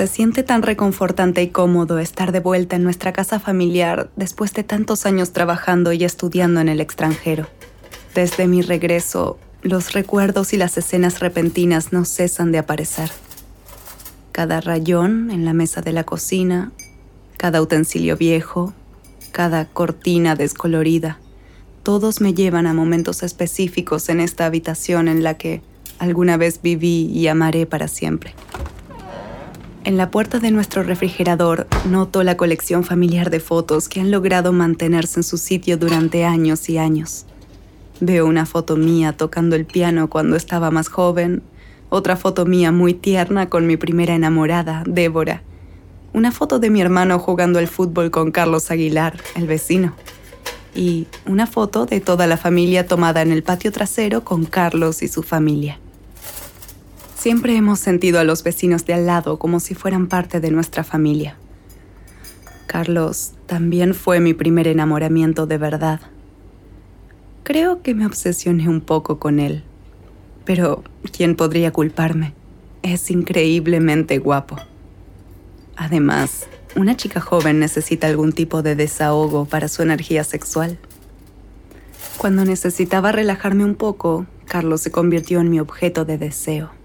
Se siente tan reconfortante y cómodo estar de vuelta en nuestra casa familiar después de tantos años trabajando y estudiando en el extranjero. Desde mi regreso, los recuerdos y las escenas repentinas no cesan de aparecer. Cada rayón en la mesa de la cocina, cada utensilio viejo, cada cortina descolorida, todos me llevan a momentos específicos en esta habitación en la que alguna vez viví y amaré para siempre. En la puerta de nuestro refrigerador noto la colección familiar de fotos que han logrado mantenerse en su sitio durante años y años. Veo una foto mía tocando el piano cuando estaba más joven, otra foto mía muy tierna con mi primera enamorada, Débora, una foto de mi hermano jugando al fútbol con Carlos Aguilar, el vecino, y una foto de toda la familia tomada en el patio trasero con Carlos y su familia. Siempre hemos sentido a los vecinos de al lado como si fueran parte de nuestra familia. Carlos también fue mi primer enamoramiento de verdad. Creo que me obsesioné un poco con él, pero ¿quién podría culparme? Es increíblemente guapo. Además, una chica joven necesita algún tipo de desahogo para su energía sexual. Cuando necesitaba relajarme un poco, Carlos se convirtió en mi objeto de deseo.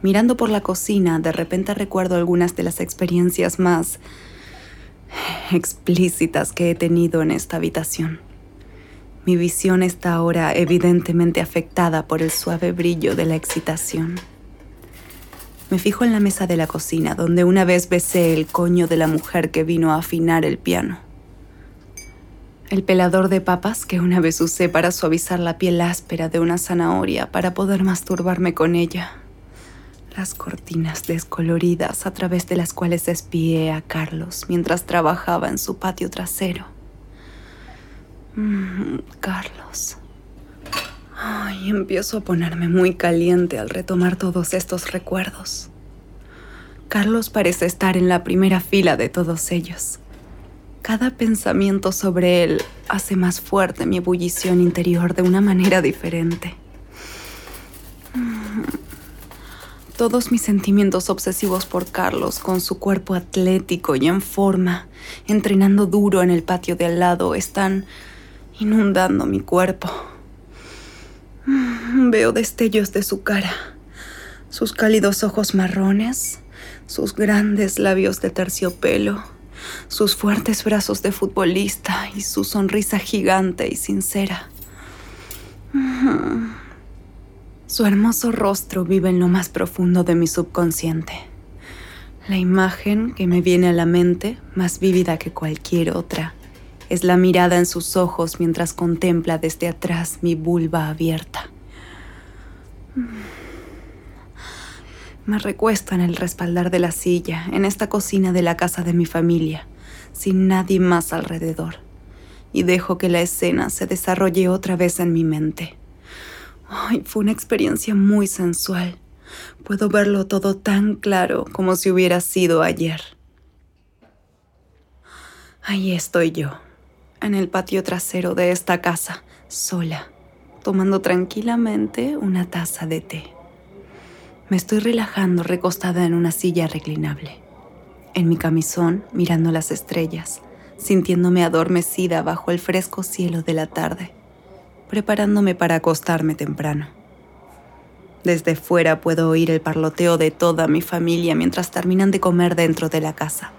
Mirando por la cocina, de repente recuerdo algunas de las experiencias más explícitas que he tenido en esta habitación. Mi visión está ahora evidentemente afectada por el suave brillo de la excitación. Me fijo en la mesa de la cocina, donde una vez besé el coño de la mujer que vino a afinar el piano. El pelador de papas que una vez usé para suavizar la piel áspera de una zanahoria para poder masturbarme con ella las cortinas descoloridas a través de las cuales espié a Carlos mientras trabajaba en su patio trasero. Mm, Carlos. Ay, empiezo a ponerme muy caliente al retomar todos estos recuerdos. Carlos parece estar en la primera fila de todos ellos. Cada pensamiento sobre él hace más fuerte mi ebullición interior de una manera diferente. Todos mis sentimientos obsesivos por Carlos, con su cuerpo atlético y en forma, entrenando duro en el patio de al lado, están inundando mi cuerpo. Mm, veo destellos de su cara, sus cálidos ojos marrones, sus grandes labios de terciopelo, sus fuertes brazos de futbolista y su sonrisa gigante y sincera. Mm. Su hermoso rostro vive en lo más profundo de mi subconsciente. La imagen que me viene a la mente, más vívida que cualquier otra, es la mirada en sus ojos mientras contempla desde atrás mi vulva abierta. Me recuesto en el respaldar de la silla, en esta cocina de la casa de mi familia, sin nadie más alrededor, y dejo que la escena se desarrolle otra vez en mi mente. Ay, fue una experiencia muy sensual. Puedo verlo todo tan claro como si hubiera sido ayer. Ahí estoy yo, en el patio trasero de esta casa, sola, tomando tranquilamente una taza de té. Me estoy relajando recostada en una silla reclinable, en mi camisón mirando las estrellas, sintiéndome adormecida bajo el fresco cielo de la tarde preparándome para acostarme temprano. Desde fuera puedo oír el parloteo de toda mi familia mientras terminan de comer dentro de la casa.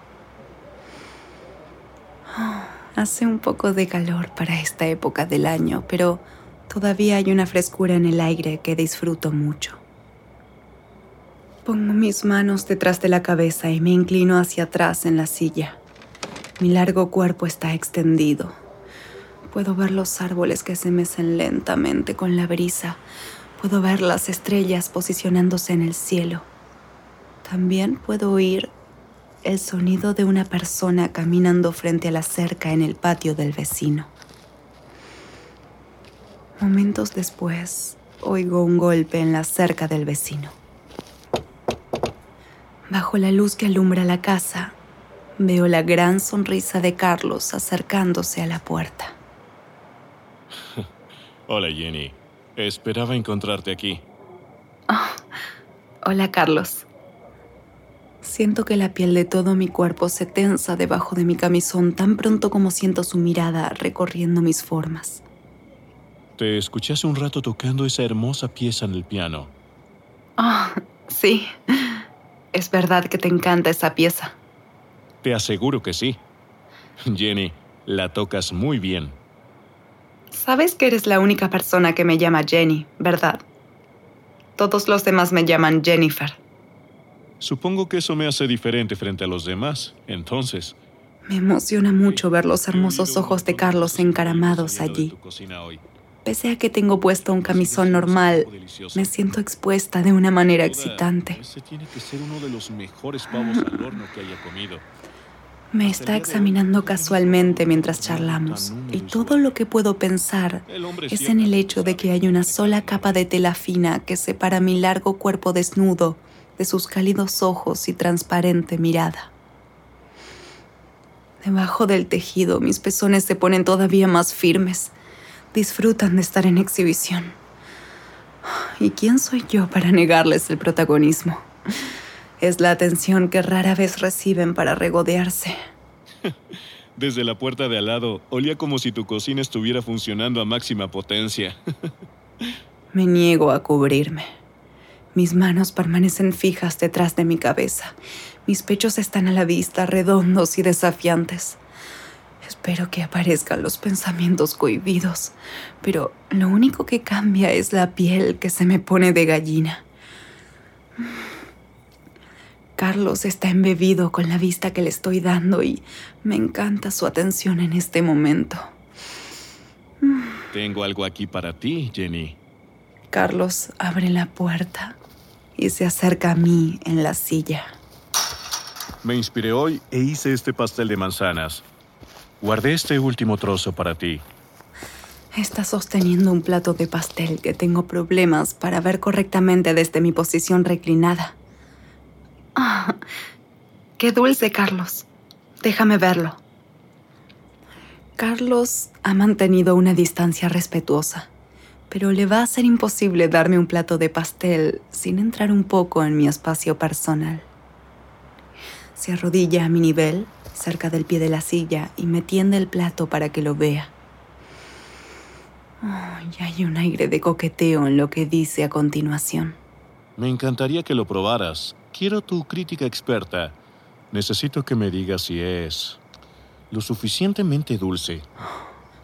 hace un poco de calor para esta época del año, pero todavía hay una frescura en el aire que disfruto mucho. Pongo mis manos detrás de la cabeza y me inclino hacia atrás en la silla. Mi largo cuerpo está extendido, Puedo ver los árboles que se mecen lentamente con la brisa. Puedo ver las estrellas posicionándose en el cielo. También puedo oír el sonido de una persona caminando frente a la cerca en el patio del vecino. Momentos después, oigo un golpe en la cerca del vecino. Bajo la luz que alumbra la casa, veo la gran sonrisa de Carlos acercándose a la puerta. Hola Jenny. Esperaba encontrarte aquí. Oh, hola Carlos. Siento que la piel de todo mi cuerpo se tensa debajo de mi camisón tan pronto como siento su mirada recorriendo mis formas. Te escuché hace un rato tocando esa hermosa pieza en el piano. Ah, sí. Es verdad que te encanta esa pieza. Te aseguro que sí. Jenny, la tocas muy bien. Sabes que eres la única persona que me llama Jenny, ¿verdad? Todos los demás me llaman Jennifer. Supongo que eso me hace diferente frente a los demás, entonces. Me emociona mucho ver los hermosos ojos de Carlos encaramados allí. Pese a que tengo puesto un camisón normal, me siento expuesta de una manera excitante. Ese tiene que ser uno de los mejores pavos al horno que haya comido. Me está examinando casualmente mientras charlamos y todo lo que puedo pensar es en el hecho de que hay una sola capa de tela fina que separa mi largo cuerpo desnudo de sus cálidos ojos y transparente mirada. Debajo del tejido mis pezones se ponen todavía más firmes. Disfrutan de estar en exhibición. ¿Y quién soy yo para negarles el protagonismo? Es la atención que rara vez reciben para regodearse. Desde la puerta de al lado, olía como si tu cocina estuviera funcionando a máxima potencia. Me niego a cubrirme. Mis manos permanecen fijas detrás de mi cabeza. Mis pechos están a la vista, redondos y desafiantes. Espero que aparezcan los pensamientos cohibidos, pero lo único que cambia es la piel que se me pone de gallina. Carlos está embebido con la vista que le estoy dando y me encanta su atención en este momento. Tengo algo aquí para ti, Jenny. Carlos abre la puerta y se acerca a mí en la silla. Me inspiré hoy e hice este pastel de manzanas. Guardé este último trozo para ti. Está sosteniendo un plato de pastel que tengo problemas para ver correctamente desde mi posición reclinada. Qué dulce, Carlos. Déjame verlo. Carlos ha mantenido una distancia respetuosa pero le va a ser imposible darme un plato de pastel sin entrar un poco en mi espacio personal. Se arrodilla a mi nivel, cerca del pie de la silla, y me tiende el plato para que lo vea. y hay un aire de coqueteo en lo que dice a continuación. Me encantaría que lo probaras. Quiero tu crítica experta. Necesito que me digas si es lo suficientemente dulce.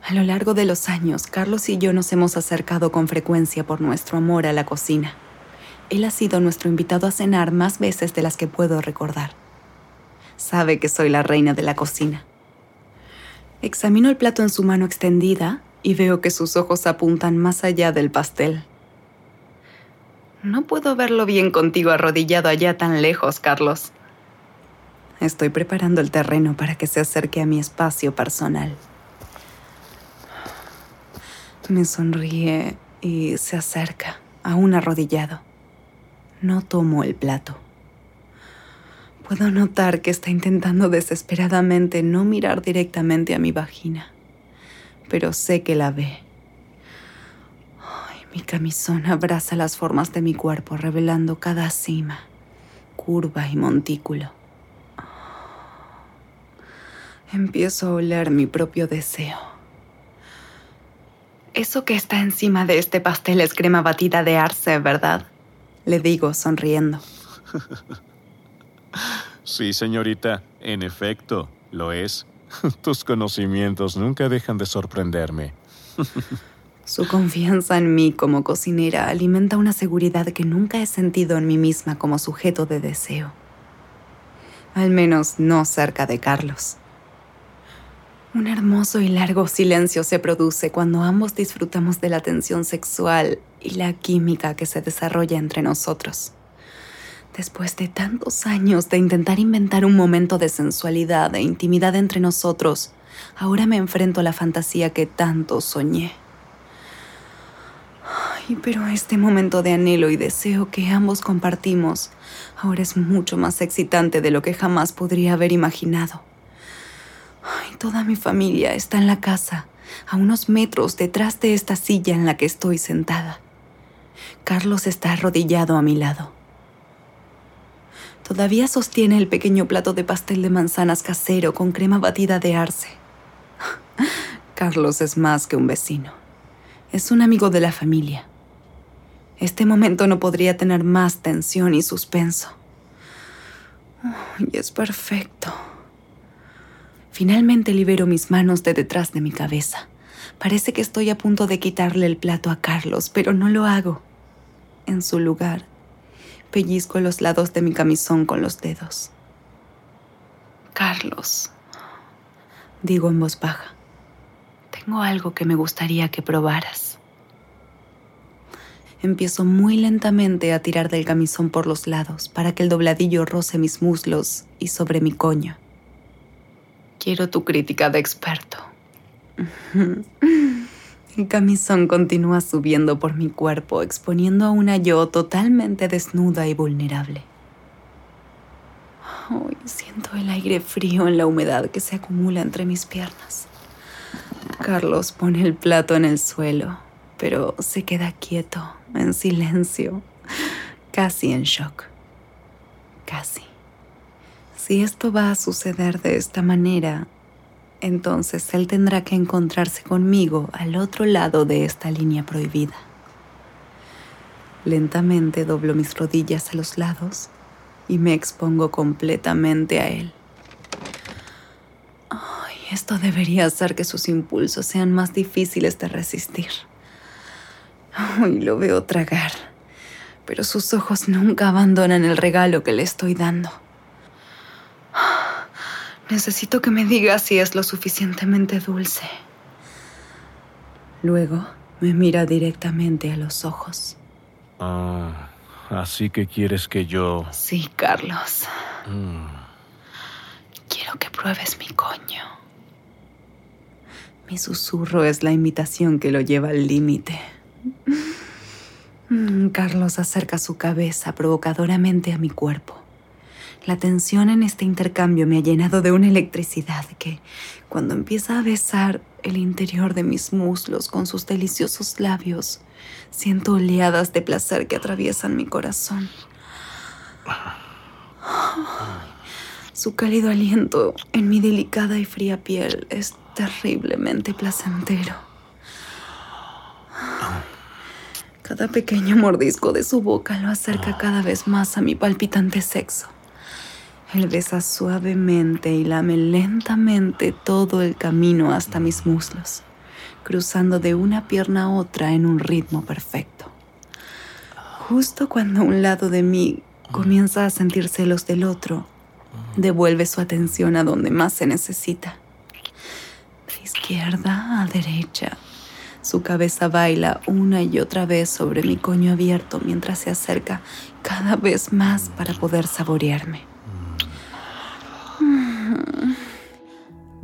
A lo largo de los años, Carlos y yo nos hemos acercado con frecuencia por nuestro amor a la cocina. Él ha sido nuestro invitado a cenar más veces de las que puedo recordar. Sabe que soy la reina de la cocina. Examino el plato en su mano extendida y veo que sus ojos apuntan más allá del pastel. No puedo verlo bien contigo arrodillado allá tan lejos, Carlos. Estoy preparando el terreno para que se acerque a mi espacio personal. Me sonríe y se acerca, aún arrodillado. No tomo el plato. Puedo notar que está intentando desesperadamente no mirar directamente a mi vagina, pero sé que la ve. mi camisón abraza las formas de mi cuerpo, revelando cada cima, curva y montículo. Empiezo a oler mi propio deseo. Eso que está encima de este pastel es crema batida de arce, ¿verdad? Le digo, sonriendo. Sí, señorita, en efecto, lo es. Tus conocimientos nunca dejan de sorprenderme. Su confianza en mí como cocinera alimenta una seguridad que nunca he sentido en mí misma como sujeto de deseo. Al menos no cerca de Carlos. Un hermoso y largo silencio se produce cuando ambos disfrutamos de la tensión sexual y la química que se desarrolla entre nosotros. Después de tantos años de intentar inventar un momento de sensualidad e intimidad entre nosotros, ahora me enfrento a la fantasía que tanto soñé. Ay, pero este momento de anhelo y deseo que ambos compartimos ahora es mucho más excitante de lo que jamás podría haber imaginado. Toda mi familia está en la casa, a unos metros detrás de esta silla en la que estoy sentada. Carlos está arrodillado a mi lado. Todavía sostiene el pequeño plato de pastel de manzanas casero con crema batida de arce. Carlos es más que un vecino. Es un amigo de la familia. Este momento no podría tener más tensión y suspenso. y es perfecto. Finalmente libero mis manos de detrás de mi cabeza. Parece que estoy a punto de quitarle el plato a Carlos, pero no lo hago. En su lugar, pellizco los lados de mi camisón con los dedos. Carlos, digo en voz baja, tengo algo que me gustaría que probaras. Empiezo muy lentamente a tirar del camisón por los lados para que el dobladillo roce mis muslos y sobre mi coño. Quiero tu crítica de experto. El camisón continúa subiendo por mi cuerpo, exponiendo a una yo totalmente desnuda y vulnerable. Hoy siento el aire frío en la humedad que se acumula entre mis piernas. Carlos pone el plato en el suelo, pero se queda quieto, en silencio, casi en shock. Casi. Si esto va a suceder de esta manera, entonces él tendrá que encontrarse conmigo al otro lado de esta línea prohibida. Lentamente doblo mis rodillas a los lados y me expongo completamente a él. Ay, esto debería hacer que sus impulsos sean más difíciles de resistir. Ay, lo veo tragar, pero sus ojos nunca abandonan el regalo que le estoy dando. Necesito que me digas si es lo suficientemente dulce. Luego me mira directamente a los ojos. Ah, así que quieres que yo... Sí, Carlos. Mm. Quiero que pruebes mi coño. Mi susurro es la invitación que lo lleva al límite. Mm, Carlos acerca su cabeza provocadoramente a mi cuerpo. La tensión en este intercambio me ha llenado de una electricidad que, cuando empieza a besar el interior de mis muslos con sus deliciosos labios, siento oleadas de placer que atraviesan mi corazón. Su cálido aliento en mi delicada y fría piel es terriblemente placentero. Cada pequeño mordisco de su boca lo acerca cada vez más a mi palpitante sexo. Él besa suavemente y lame lentamente todo el camino hasta mis muslos, cruzando de una pierna a otra en un ritmo perfecto. Justo cuando un lado de mí comienza a sentir celos del otro, devuelve su atención a donde más se necesita. De izquierda a derecha, su cabeza baila una y otra vez sobre mi coño abierto mientras se acerca cada vez más para poder saborearme.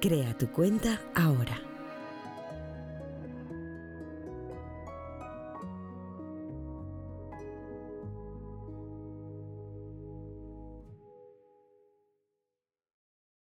Crea tu cuenta ahora.